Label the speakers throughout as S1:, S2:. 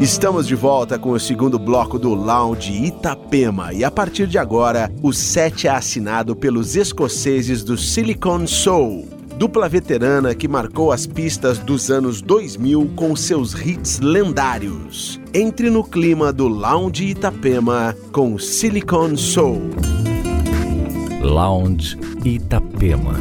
S1: Estamos de volta com o segundo bloco do Lounge Itapema e a partir de agora o set é assinado pelos escoceses do Silicon Soul, dupla veterana que marcou as pistas dos anos 2000 com seus hits lendários. Entre no clima do Lounge Itapema com Silicon Soul.
S2: Lounge Itapema.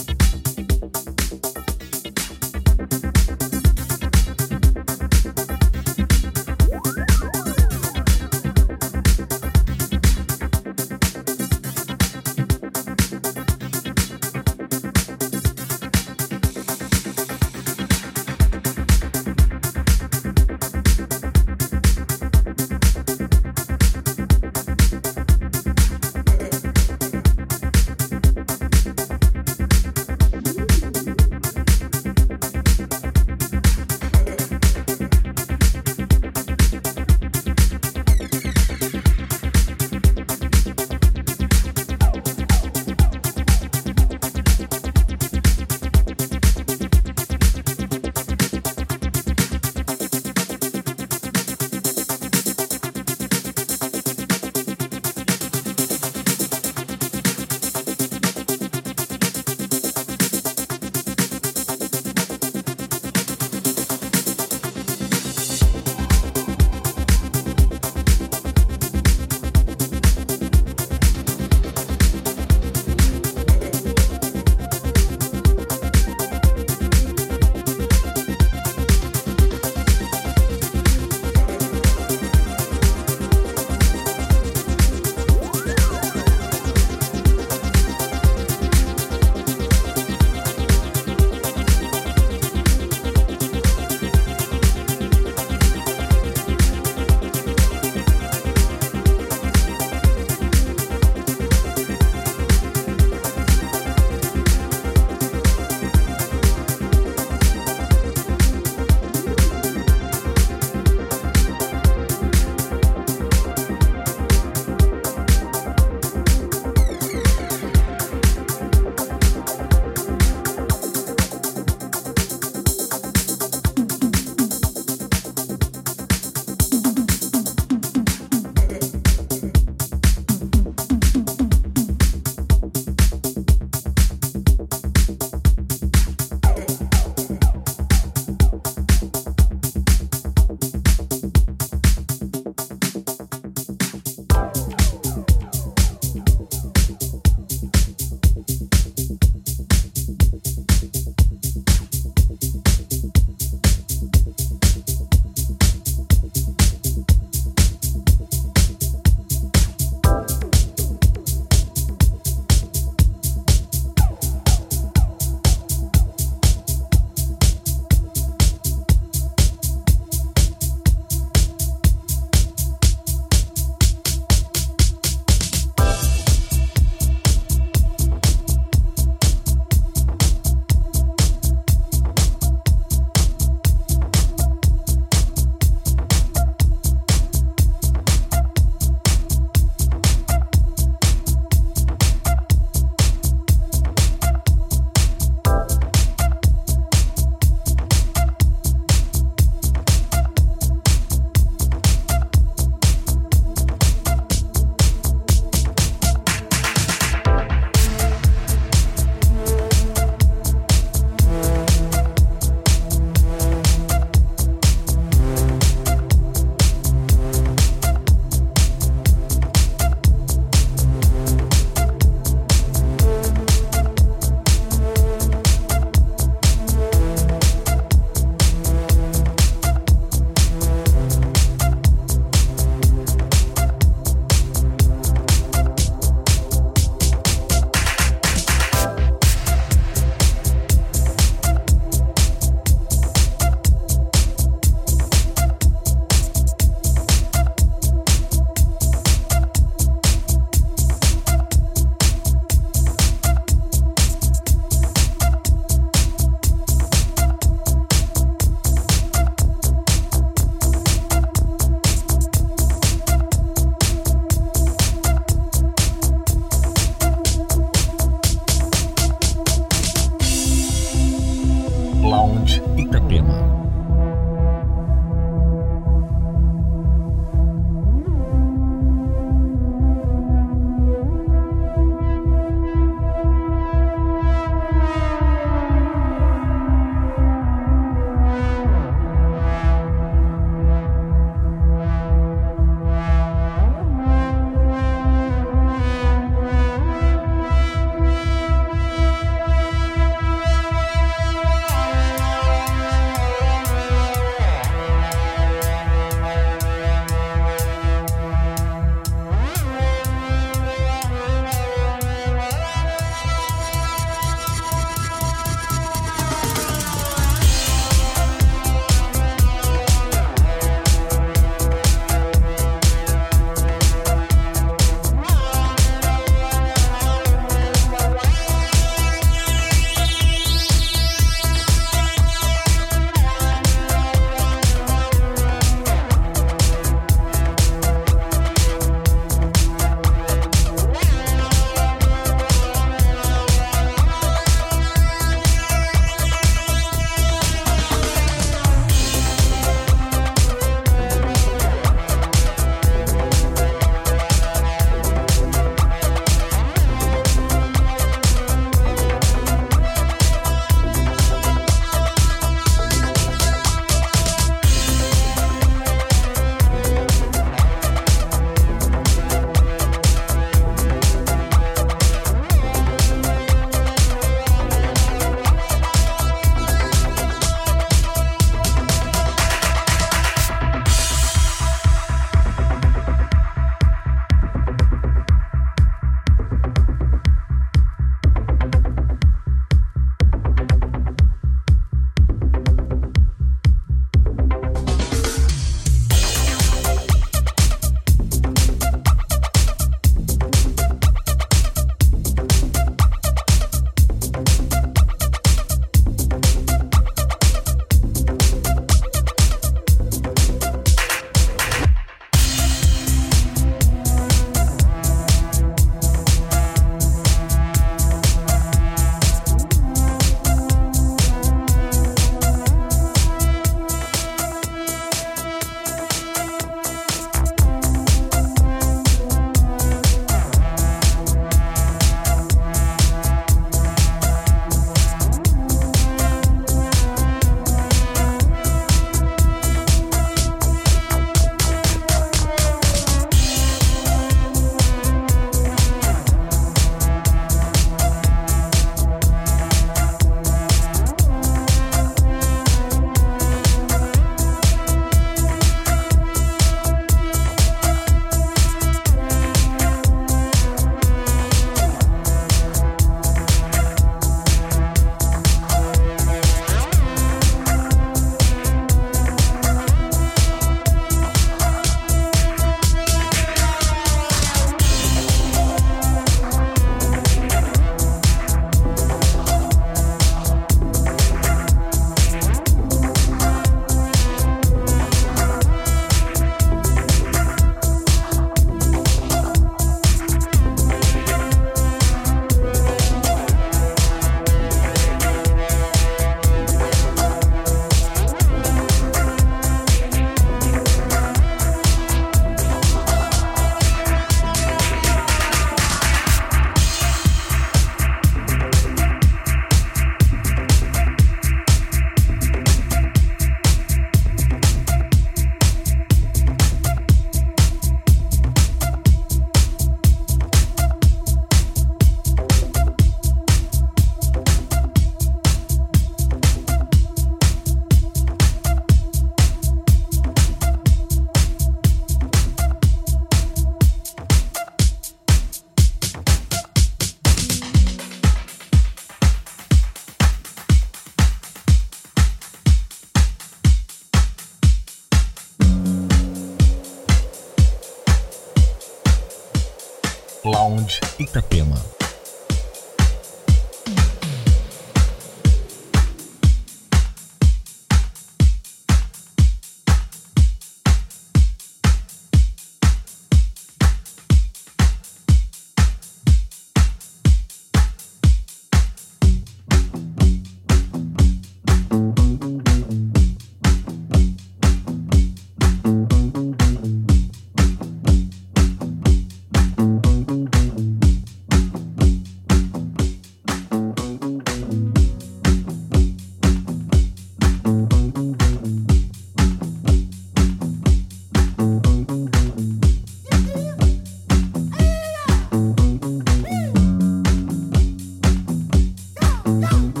S2: Woo!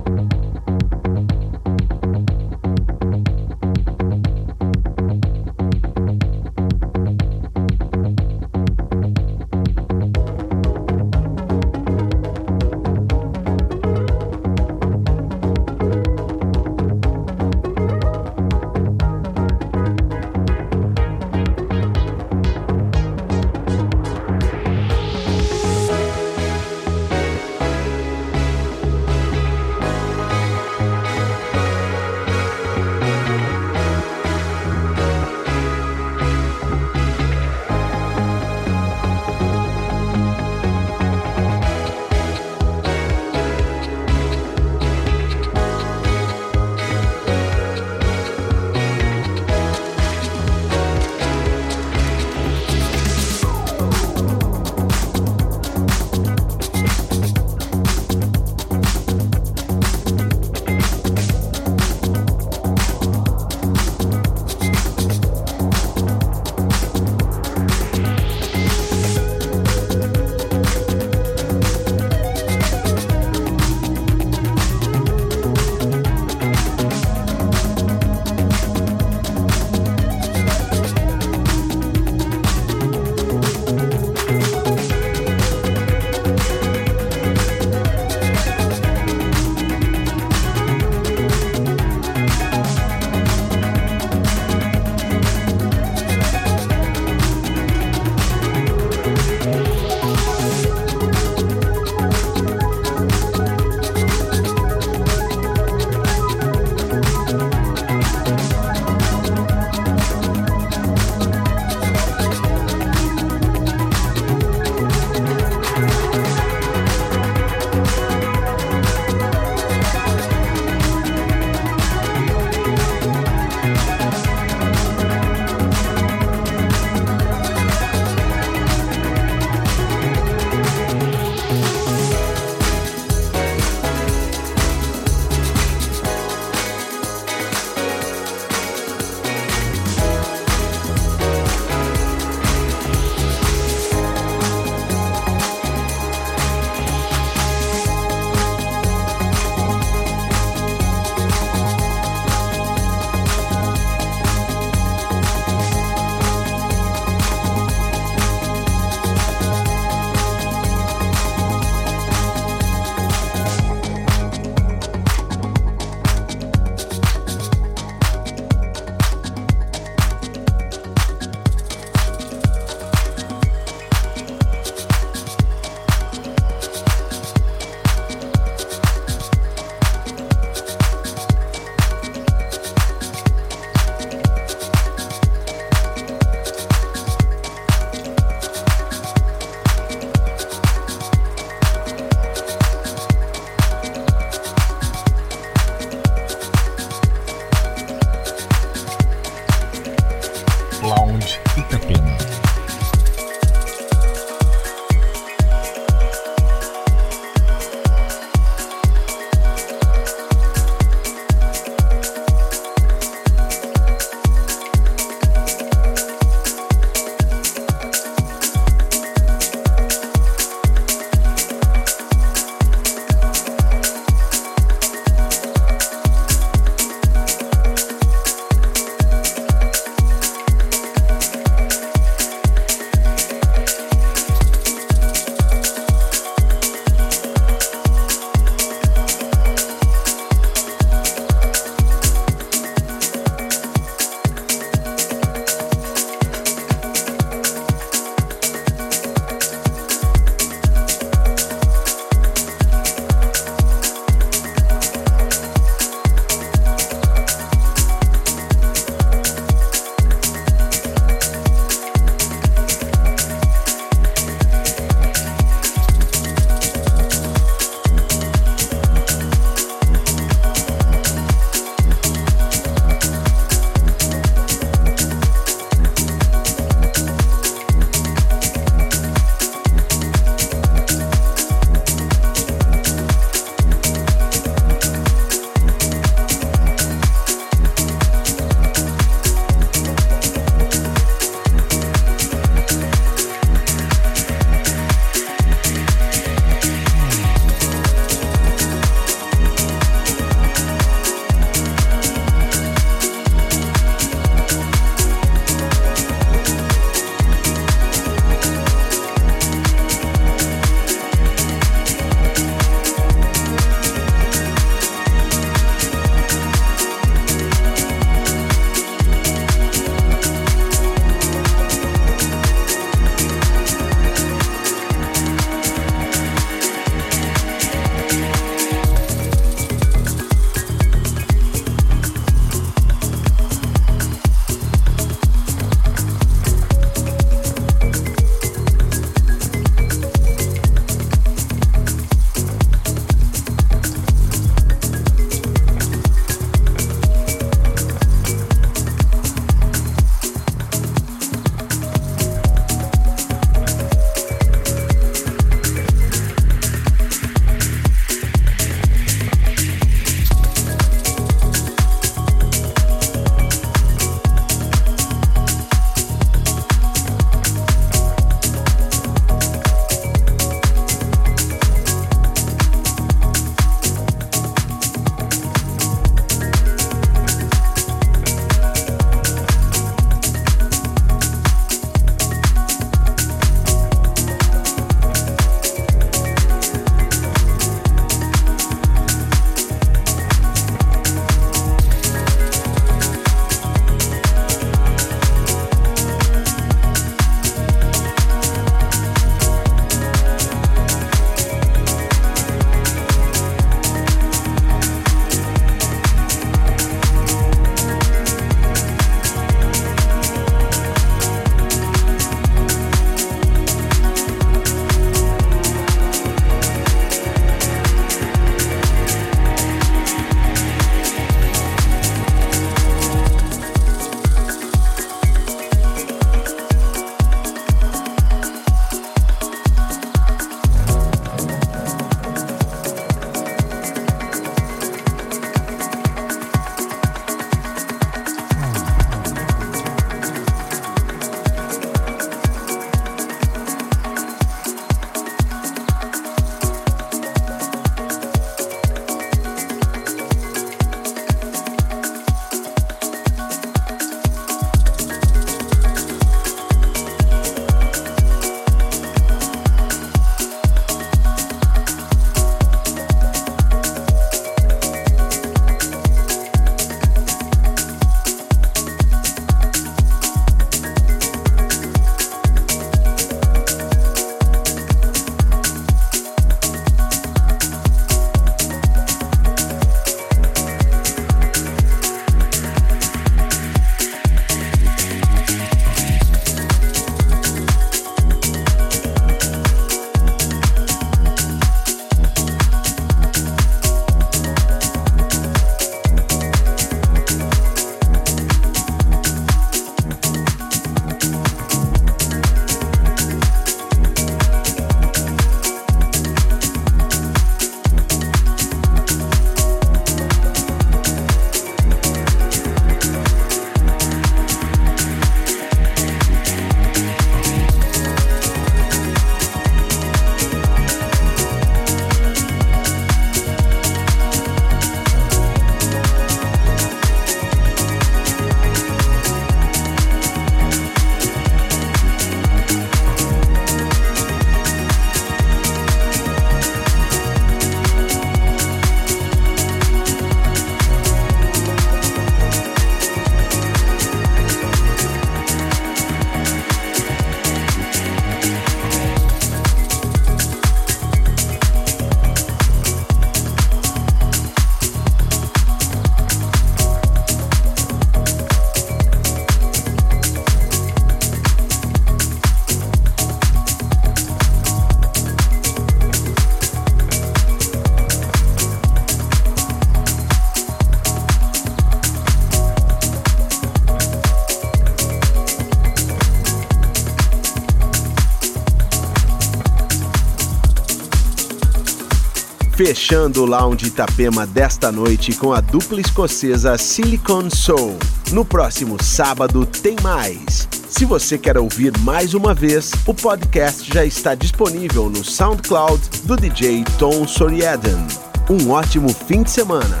S1: Fechando o Lounge Itapema desta noite com a dupla escocesa Silicon Soul. No próximo sábado tem mais. Se você quer ouvir mais uma vez, o podcast já está disponível no SoundCloud do DJ Tom Soriaden. Um ótimo fim de semana.